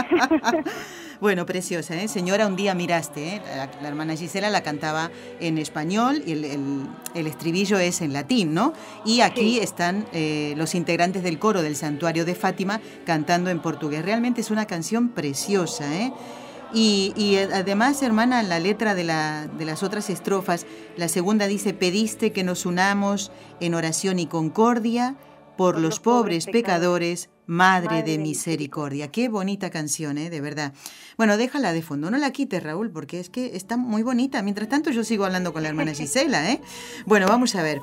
A: Bueno, preciosa, ¿eh? Señora, un día miraste, ¿eh? la, la hermana Gisela la cantaba en español y el, el- el estribillo es en latín, ¿no? Y aquí
B: Sí.
A: están eh, los integrantes del coro del Santuario de Fátima cantando en portugués. Realmente es una canción preciosa, ¿eh? Y, y, eh, además, hermana, la letra de, la- de las otras estrofas, la segunda dice, pediste que nos unamos en oración y concordia por los pobres pecadores, Madre, de misericordia. Qué bonita canción, ¿eh? De verdad. Bueno, déjala de fondo. No la quites, Raúl, porque es que está muy bonita. Mientras tanto, yo sigo hablando con la hermana [laughs] Gisela, ¿eh? Bueno, vamos a ver.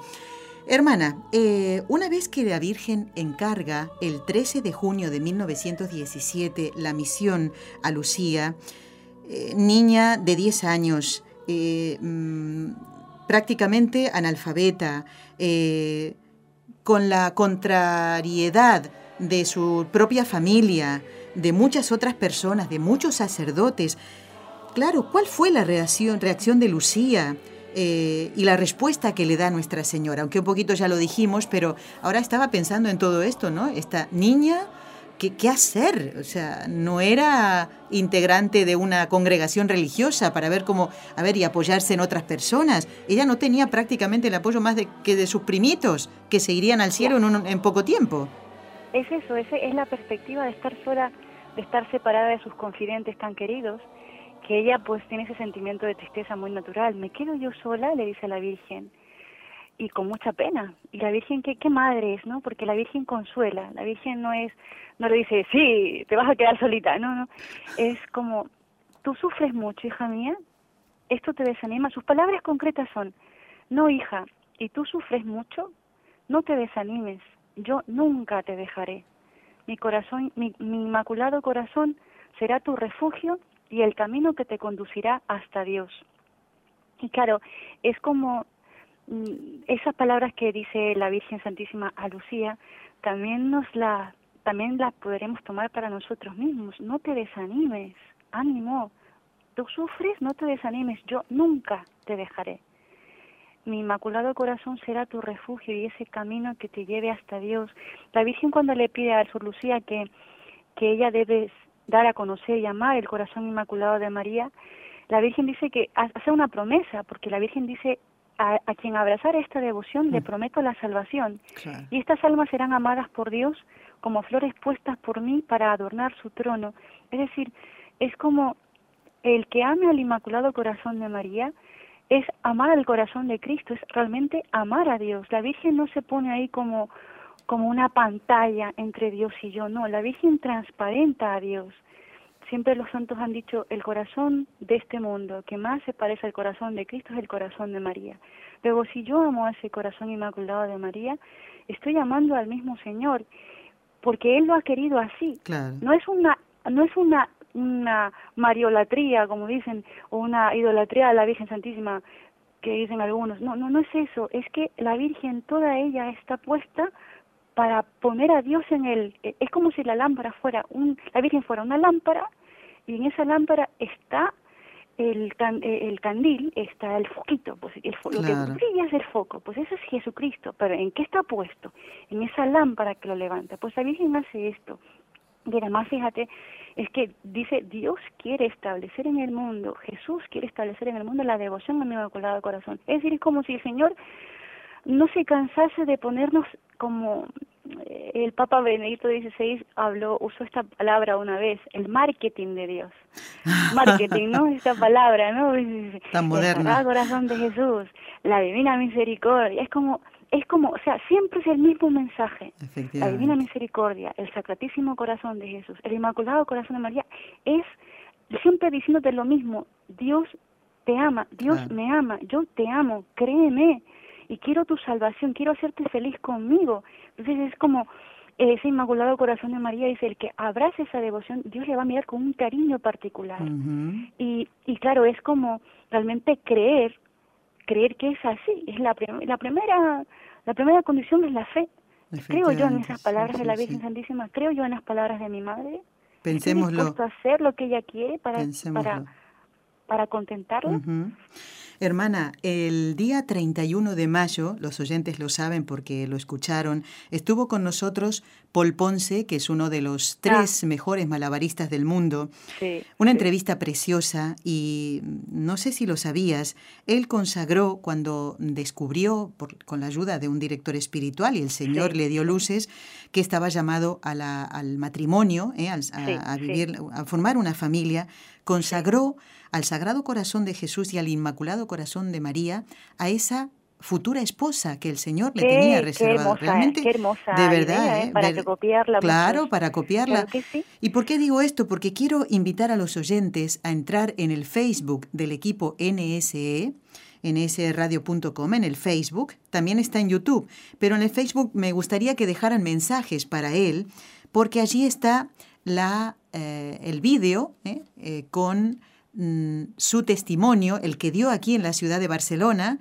A: Hermana, eh, una vez que la Virgen encarga el 13 de junio de 1917 la misión a Lucía, eh, niña de 10 años, eh, mm, prácticamente analfabeta, con la contrariedad de su propia familia, de muchas otras personas, de muchos sacerdotes. Claro, ¿cuál fue la reacción de Lucía eh, y la respuesta que le da Nuestra Señora? Aunque un poquito ya lo dijimos, pero ahora estaba pensando en todo esto, ¿no? Esta niña, ¿qué, qué hacer? O sea, no era integrante de una congregación religiosa para ver cómo, a ver, y apoyarse en otras personas. Ella no tenía prácticamente el apoyo más que de sus primitos, que se irían al cielo en, poco tiempo.
B: Es eso, ese es la perspectiva de estar sola, de estar separada de sus confidentes tan queridos, que ella pues tiene ese sentimiento de tristeza muy natural. Me quedo yo sola, le dice a la Virgen, y con mucha pena. Y la Virgen, ¿qué, qué madre es, no? Porque la Virgen consuela, la Virgen no es, no le dice, sí, te vas a quedar solita, no, no. Es como, tú sufres mucho, hija mía, esto te desanima. Sus palabras concretas son, no, hija, y tú sufres mucho, no te desanimes, yo nunca te dejaré. Mi corazón, mi, mi inmaculado corazón será tu refugio y el camino que te conducirá hasta Dios. Y claro, es como mm, esas palabras que dice la Virgen Santísima a Lucía, también nos la, también las podremos tomar para nosotros mismos. No te desanimes, ánimo. Tú sufres, no te desanimes, yo nunca te dejaré. Mi inmaculado corazón será tu refugio y ese camino que te lleve hasta Dios. La Virgen cuando le pide a Sor Lucía que, que ella debe dar a conocer y amar el corazón inmaculado de María, la Virgen dice que hace una promesa, porque la Virgen dice, a, a quien abrazar esta devoción le prometo la salvación.
A: Claro.
B: Y estas almas serán amadas por Dios como flores puestas por mí para adornar su trono. Es decir, es como el que ame al Inmaculado Corazón de María es amar al corazón de Cristo, es realmente amar a Dios. La Virgen no se pone ahí como, como una pantalla entre Dios y yo, no, la Virgen transparenta a Dios, siempre los santos han dicho, el corazón de este mundo que más se parece al corazón de Cristo es el corazón de María. Luego, si yo amo a ese corazón inmaculado de María, estoy llamando al mismo Señor, porque Él lo ha querido así.
A: Claro.
B: No es una, no es una, una mariolatría, como dicen, o una idolatría a la Virgen Santísima, que dicen algunos. No, no, no es eso. Es que la Virgen, toda ella está puesta para poner a Dios en el eh, es como si la lámpara fuera un la Virgen fuera una lámpara y en esa lámpara está el can- eh, el candil está el foquito pues el fo- lo
A: Claro.
B: que brilla es el foco pues eso es Jesucristo pero en qué está puesto en esa lámpara que lo levanta. Pues la Virgen hace esto. Y además fíjate es que dice Dios quiere establecer en el mundo Jesús quiere establecer en el mundo la devoción a mi inmaculado corazón. Es decir es como si el Señor no se cansase de ponernos como eh, el Papa Benedicto XVI habló, usó esta palabra una vez, el marketing de Dios. [laughs] Marketing, ¿no? Esta palabra, ¿no? [laughs]
A: Tan moderna.
B: Corazón de Jesús, la Divina Misericordia, es como, es como, o sea, siempre es el mismo mensaje. La Divina. Misericordia, el Sacratísimo Corazón de Jesús, el Inmaculado Corazón de María, es siempre diciéndote lo mismo, Dios te ama, Dios me ama, yo te amo, créeme, y quiero tu salvación, quiero hacerte feliz conmigo. Entonces es como ese Inmaculado Corazón de María dice, el que abrace esa devoción, Dios le va a mirar con un cariño particular. Y, y claro, es como realmente creer, creer que es así. Es la, prim- la primera la primera condición es la fe. Creo yo en esas
A: sí,
B: palabras de la Virgen
A: sí.
B: Santísima, creo yo en las palabras de mi madre. Estoy
A: Pensémoslo.
B: dispuesto a hacer lo que ella quiere para, para, para contentarla.
A: Ujú. Hermana, el día 31 de mayo, los oyentes lo saben porque lo escucharon, estuvo con nosotros Paul Ponce, que es uno de los tres mejores malabaristas del mundo.
B: Sí,
A: Una
B: sí.
A: entrevista preciosa y no sé si lo sabías, él consagró cuando descubrió, por- con la ayuda de un director espiritual y el Señor
B: Sí,
A: le dio luces, que estaba llamado a la- al matrimonio, ¿eh? a, vivir, a formar una familia, consagró al Sagrado Corazón de Jesús y al Inmaculado Corazón de María a esa futura esposa que el Señor le
B: Qué-
A: tenía
B: qué
A: reservado.
B: hermosa,
A: Realmente,
B: qué hermosa
A: de verdad,
B: idea, ¿eh?
A: ¿eh?
B: Para
A: Ver-
B: que copiarla
A: Claro,
B: muchos.
A: para copiarla.
B: Claro que sí.
A: ¿Y por qué digo esto? Porque quiero invitar a los oyentes a entrar en el Facebook del equipo NSE, nsradio.com, en el Facebook, también está en YouTube, pero en el Facebook me gustaría que dejaran mensajes para él, porque allí está la, eh, el vídeo eh, con mm, su testimonio, el que dio aquí en la ciudad de Barcelona,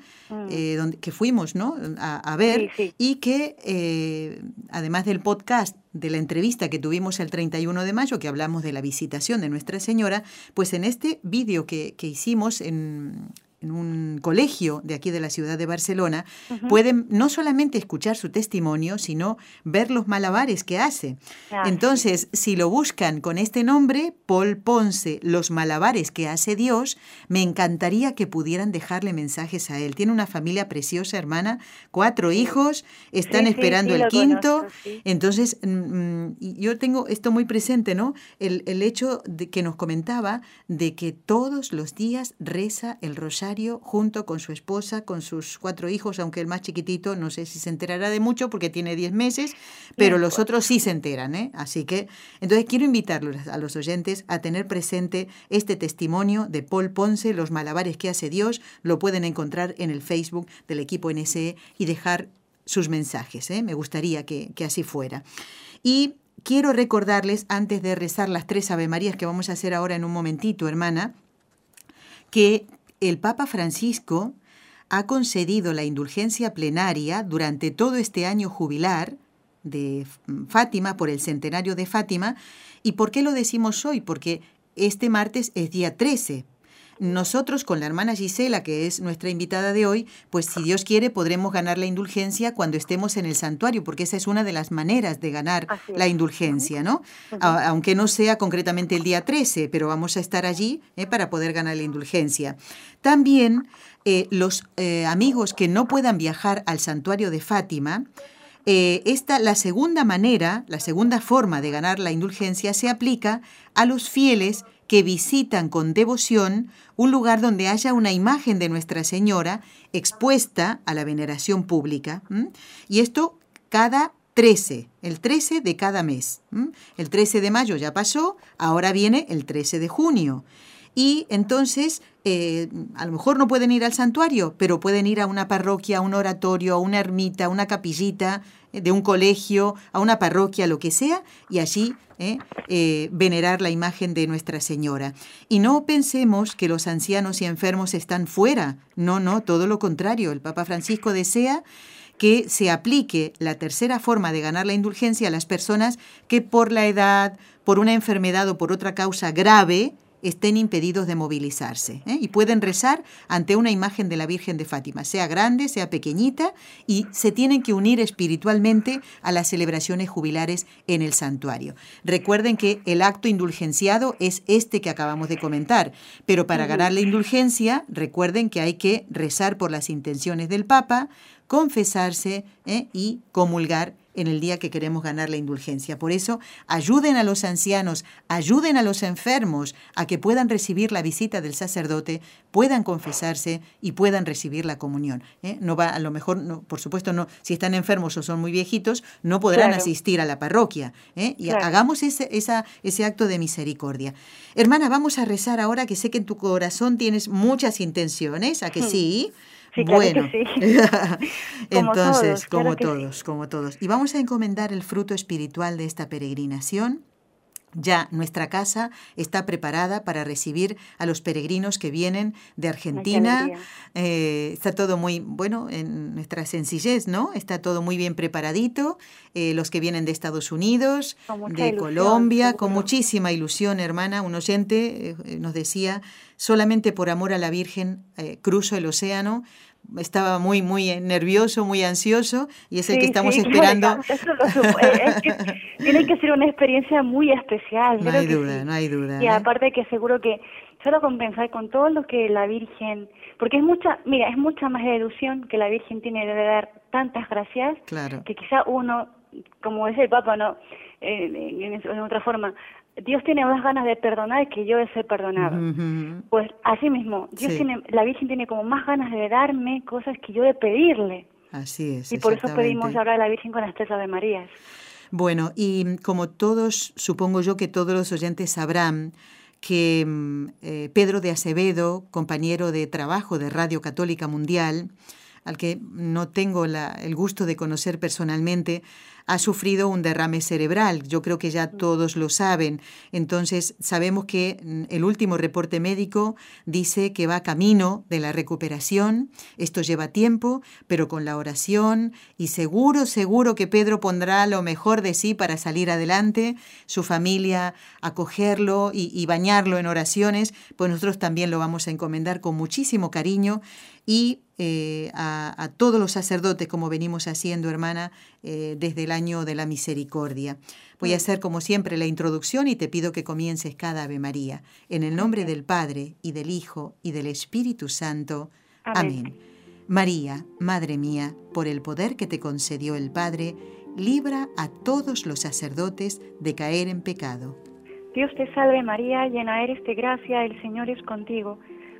A: eh, donde, que fuimos ¿no? a, a ver,
B: Mm. Sí, sí.
A: y que eh, además del podcast, de la entrevista que tuvimos el 31 de mayo, que hablamos de la visitación de Nuestra Señora, pues en este vídeo que, que hicimos en, en un colegio de aquí de la ciudad de Barcelona, pueden no solamente escuchar su testimonio, sino ver los malabares que hace.
B: Ah,
A: Entonces, si lo buscan con este nombre, Paul Ponce, los malabares que hace Dios, me encantaría que pudieran dejarle mensajes a él. Tiene una familia preciosa, hermana, cuatro hijos, están
B: Sí,
A: esperando el quinto.
B: conozco.
A: Entonces, mm, mm, yo tengo esto muy presente, ¿no? El, el hecho de que nos comentaba de que todos los días reza el rosario junto con su esposa, con sus cuatro hijos, aunque el más chiquitito no sé si se enterará de mucho porque tiene 10 meses, pero los otros sí se enteran, ¿eh? Así que, entonces quiero invitarlos a los oyentes a tener presente este testimonio de Paul Ponce, los malabares que hace Dios, lo pueden encontrar en el Facebook del equipo NSE y dejar sus mensajes. ¿eh? Me gustaría que, que así fuera. Y quiero recordarles, antes de rezar las tres Ave Marías que vamos a hacer ahora en un momentito, hermana, que el Papa Francisco ha concedido la indulgencia plenaria durante todo este año jubilar de Fátima, por el centenario de Fátima. ¿Y por qué lo decimos hoy? Porque este martes es día 13. Nosotros con la hermana Gisela, que es nuestra invitada de hoy, pues si Dios quiere podremos ganar la indulgencia cuando estemos en el santuario, porque esa es una de las maneras de ganar la indulgencia, ¿no? Aunque no sea concretamente el día 13, pero vamos a estar allí ¿eh? para poder ganar la indulgencia. También eh, los eh, amigos que no puedan viajar al santuario de Fátima, eh, esta, la segunda manera, la segunda forma de ganar la indulgencia se aplica a los fieles que visitan con devoción un lugar donde haya una imagen de Nuestra Señora expuesta a la veneración pública. Y esto cada 13, el 13 de cada mes. El 13 de mayo ya pasó, ahora viene el 13 de junio. Y entonces, eh, a lo mejor no pueden ir al santuario, pero pueden ir a una parroquia, a un oratorio, a una ermita, a una capillita eh, de un colegio, a una parroquia, lo que sea, y allí eh, eh, venerar la imagen de Nuestra Señora. Y no pensemos que los ancianos y enfermos están fuera. No, no, todo lo contrario. El Papa Francisco desea que se aplique la tercera forma de ganar la indulgencia a las personas que por la edad, por una enfermedad o por otra causa grave, estén impedidos de movilizarse ¿eh? y pueden rezar ante una imagen de la Virgen de Fátima, sea grande, sea pequeñita, y se tienen que unir espiritualmente a las celebraciones jubilares en el santuario. Recuerden que el acto indulgenciado es este que acabamos de comentar, pero para ganar la indulgencia, recuerden que hay que rezar por las intenciones del Papa, confesarse ¿eh? y comulgar en el día que queremos ganar la indulgencia. Por eso, ayuden a los ancianos, ayuden a los enfermos a que puedan recibir la visita del sacerdote, puedan confesarse y puedan recibir la comunión. ¿eh? No va, a lo mejor, no, por supuesto, no, si están enfermos o son muy viejitos, no podrán
B: Claro.
A: asistir a la parroquia. ¿eh? Y
B: Claro.
A: hagamos ese, esa, ese acto de misericordia. Hermana, vamos a rezar ahora que sé que en tu corazón tienes muchas intenciones, ¿a que sí?
B: Sí, claro que
A: bueno. [laughs] [laughs]
B: Como
A: entonces,
B: claro
A: como
B: sí.
A: todos, como todos. Y vamos a encomendar el fruto espiritual de esta peregrinación. Ya nuestra casa está preparada para recibir a los peregrinos que vienen de Argentina. Eh, está todo muy, bueno, en nuestra sencillez, ¿no? Está todo muy bien preparadito. Eh, los que vienen de Estados Unidos, de
B: ilusión,
A: Colombia, con muchísima ilusión, hermana. Un oyente eh, nos decía, solamente por amor a la Virgen eh, cruzo el océano. Estaba muy, muy eh, nervioso, muy ansioso, y es el que estamos
B: sí, [laughs] claro,
A: esperando.
B: eso lo supo- eh, es que [laughs] tiene que ser una experiencia muy especial.
A: No hay duda,
B: sí.
A: no hay duda.
B: Y
A: ¿eh?
B: aparte que seguro que solo con pensar con todo lo que la Virgen, porque es mucha, mira, es mucha más deducción que la Virgen tiene de dar tantas gracias,
A: Claro.
B: que quizá uno, como dice el Papa, no, Eh, en otra forma, Dios tiene más ganas de perdonar que yo de ser perdonado. Pues así mismo, Dios
A: Sí.
B: tiene, la Virgen tiene como más ganas de darme cosas que yo de pedirle.
A: Así es.
B: Y por eso pedimos ahora a la Virgen con las tres Ave Marías.
A: Bueno, y como todos, supongo yo que todos los oyentes sabrán que mm, eh, Pedro de Acevedo, compañero de trabajo de Radio Católica Mundial, al que no tengo la- el gusto de conocer personalmente, ha sufrido un derrame cerebral. Yo creo que ya todos lo saben. Entonces, sabemos que mm, el último reporte médico dice que va camino de la recuperación. Esto lleva tiempo, pero con la oración y seguro, seguro que Pedro pondrá lo mejor de sí para salir adelante, su familia acogerlo y, y bañarlo en oraciones, pues nosotros también lo vamos a encomendar con muchísimo cariño y eh, a, a todos los sacerdotes, como venimos haciendo, hermana, eh, desde el año de la misericordia. Voy a hacer, como siempre, la introducción y te pido que comiences cada Ave María. En el nombre del Padre, y del Hijo, y del Espíritu Santo.
B: Amén.
A: Amén. María, Madre mía, por el poder que te concedió el Padre, libra a todos los sacerdotes de caer en pecado.
B: Dios te salve María, llena eres de gracia, el Señor es contigo.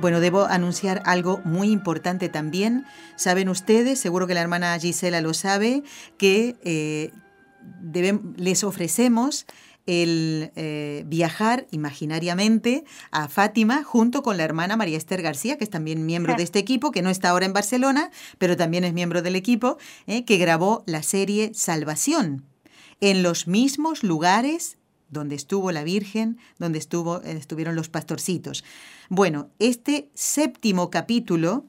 A: Bueno, debo anunciar algo muy importante también. Saben ustedes, seguro que la hermana Gisela lo sabe, que eh, deben- les ofrecemos el eh, viajar imaginariamente a Fátima junto con la hermana María Esther García, que es también miembro de este equipo, que no está ahora en Barcelona, pero también es miembro del equipo, eh, que grabó la serie Salvación en los mismos lugares donde estuvo la Virgen, donde estuvo, eh, estuvieron los pastorcitos. Bueno, este séptimo capítulo,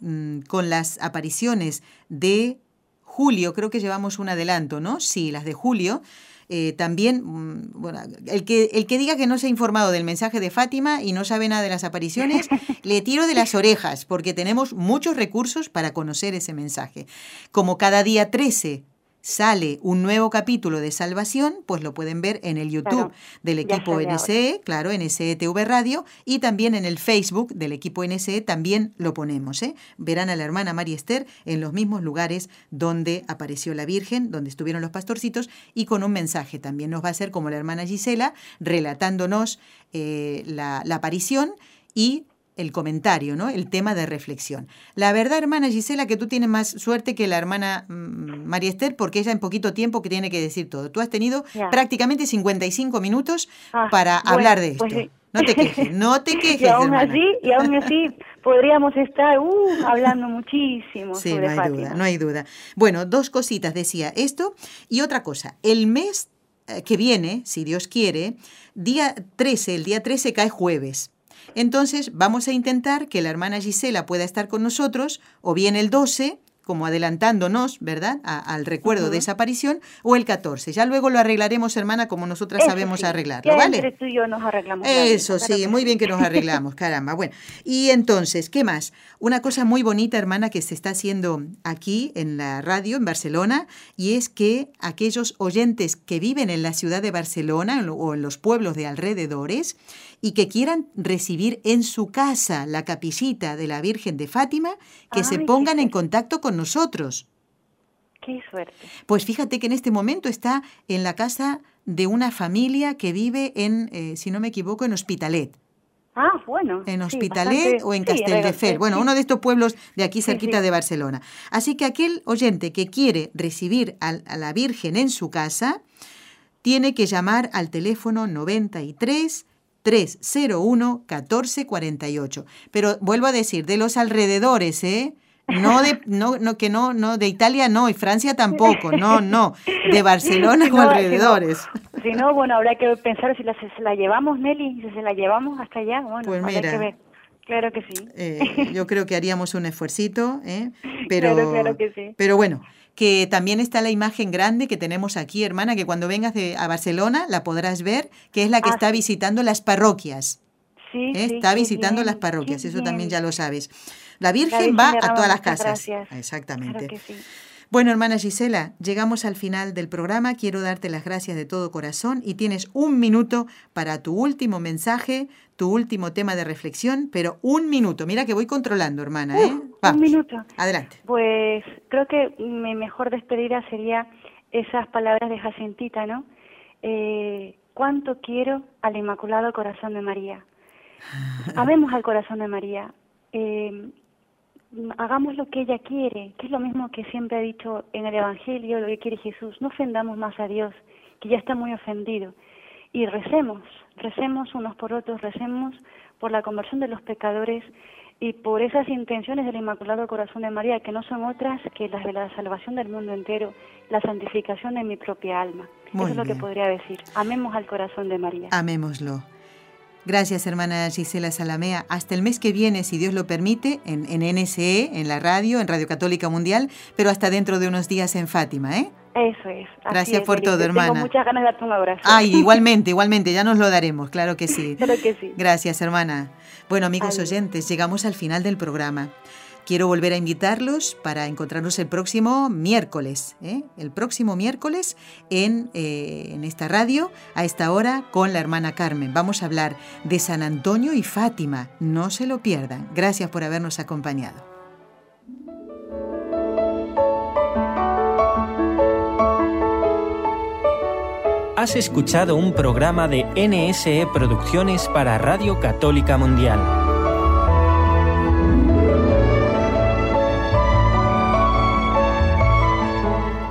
A: mm, con las apariciones de julio, creo que llevamos un adelanto, ¿no? Sí, las de julio. eh, también, mm, bueno, el que, el que diga que no se ha informado del mensaje de Fátima y no sabe nada de las apariciones, [laughs] le tiro de las orejas, porque tenemos muchos recursos para conocer ese mensaje. Como cada día 13 sale un nuevo capítulo de Salvación, pues lo pueden ver en el YouTube
B: Claro,
A: del equipo
B: ahora.
A: NSE, claro, NSE TV Radio, y también en el Facebook del equipo NSE también lo ponemos. ¿eh? Verán a la hermana María Esther en los mismos lugares donde apareció la Virgen, donde estuvieron los pastorcitos, y con un mensaje también. Nos va a hacer como la hermana Gisela, relatándonos eh, la, la aparición y el comentario, ¿no? El tema de reflexión. La verdad, hermana Gisela, que tú tienes más suerte que la hermana mm, María Esther, porque ella en poquito tiempo que tiene que decir todo. Tú has tenido
B: Ya.
A: prácticamente 55 minutos
B: Ah,
A: para
B: bueno,
A: hablar de esto.
B: pues sí.
A: No te quejes, [laughs] no te quejes,
B: y aún
A: hermana.
B: así, y aún así podríamos estar uh, hablando [laughs] muchísimo
A: Sí,
B: sobre
A: no hay
B: Fátima.
A: duda, no hay duda. Bueno, dos cositas decía esto y otra cosa. El mes eh, que viene, si Dios quiere, día 13, el día 13 cae jueves. Entonces vamos a intentar que la hermana Gisela pueda estar con nosotros, o bien el 12, como adelantándonos, ¿verdad?, A- al recuerdo de esa aparición, o el 14. Ya luego lo arreglaremos, hermana, como nosotras
B: Eso
A: sabemos
B: sí,
A: arreglarlo, ¿vale?
B: Entre tú y yo nos arreglamos. la
A: Eso sí, muy bien que nos [laughs] arreglamos, caramba. Bueno, y entonces, ¿qué más? Una cosa muy bonita, hermana, que se está haciendo aquí en la radio, en Barcelona, y es que aquellos oyentes que viven en la ciudad de Barcelona o en los pueblos de alrededores y que quieran recibir en su casa la capillita de la Virgen de Fátima, que se
B: Ay,
A: pongan en contacto con nosotros.
B: Qué suerte.
A: Pues fíjate que en este momento está en la casa de una familia que vive en, eh, si no me equivoco, en Hospitalet.
B: Ah, bueno.
A: En
B: sí,
A: Hospitalet
B: bastante-
A: o en
B: sí,
A: Castelldefels,
B: Regatel,
A: bueno,
B: sí.
A: uno de estos pueblos de aquí
B: Sí,
A: cerquita
B: sí.
A: de Barcelona. Así que aquel oyente que quiere recibir al- a, la Virgen en su casa, tiene que llamar al teléfono 93 301 1448. Pero vuelvo a decir, de los alrededores, ¿eh? No de, no, no, que no, no, de Italia no, y Francia tampoco, no, no, de Barcelona [laughs]
B: Si
A: o
B: no, si no-
A: alrededores.
B: Si no, bueno, habrá que pensar si la, si se la llevamos, Nelly, si se la llevamos hasta allá, bueno,
A: Pues
B: habrá
A: mira.
B: que ver. Claro que sí.
A: Eh, yo creo que haríamos un esfuercito, ¿eh? [laughs] pero,
B: Claro, claro que sí.
A: pero bueno, que también está la imagen grande que tenemos aquí, hermana, que cuando vengas de- a Barcelona la podrás ver, que es la que
B: Ah,
A: está visitando las parroquias.
B: Sí,
A: ¿eh?
B: sí,
A: está visitando
B: bien,
A: las parroquias, eso también ya lo sabes. La Virgen,
B: Virgen
A: va a todas las casas.
B: gracias.
A: Exactamente.
B: Claro que sí.
A: Bueno, hermana Gisela, llegamos al final del programa. Quiero darte las gracias de todo corazón y tienes un minuto para tu último mensaje, tu último tema de reflexión, pero un minuto. Mira que voy controlando, hermana. ¿eh?
B: Uh,
A: Vamos.
B: un minuto.
A: Adelante.
B: Pues creo que mi mejor despedida sería esas palabras de Jacintita, ¿no? Eh, ¿Cuánto quiero al Inmaculado Corazón de María? [laughs] Amemos al Corazón de María. Eh, hagamos lo que ella quiere, que es lo mismo que siempre ha dicho en el Evangelio, lo que quiere Jesús. No ofendamos más a Dios, que ya está muy ofendido. Y recemos, recemos unos por otros, recemos por la conversión de los pecadores y por esas intenciones del Inmaculado Corazón de María, que no son otras que las de la salvación del mundo entero, la santificación de mi propia alma.
A: Muy
B: Eso es lo que podría decir. Amemos al Corazón de María.
A: Amémoslo. Gracias, hermana Gisela Salamea. Hasta el mes que viene, si Dios lo permite, en, en NSE, en la radio, en Radio Católica Mundial, pero hasta dentro de unos días en Fátima, ¿eh?
B: Eso es.
A: Gracias
B: es,
A: por todo, hermana.
B: Tengo muchas ganas de darte un abrazo.
A: Ay, [laughs] igualmente, igualmente, ya nos lo daremos, claro que sí.
B: Claro que sí.
A: Gracias, hermana. Bueno, amigos
B: Adiós.
A: oyentes, llegamos al final del programa. Quiero volver a invitarlos para encontrarnos el próximo miércoles, ¿eh? el próximo miércoles en, eh, en esta radio, a esta hora, con la hermana Carmen. Vamos a hablar de San Antonio y Fátima. No se lo pierdan. Gracias por habernos acompañado.
C: Has escuchado un programa de NSE Producciones para Radio Católica Mundial.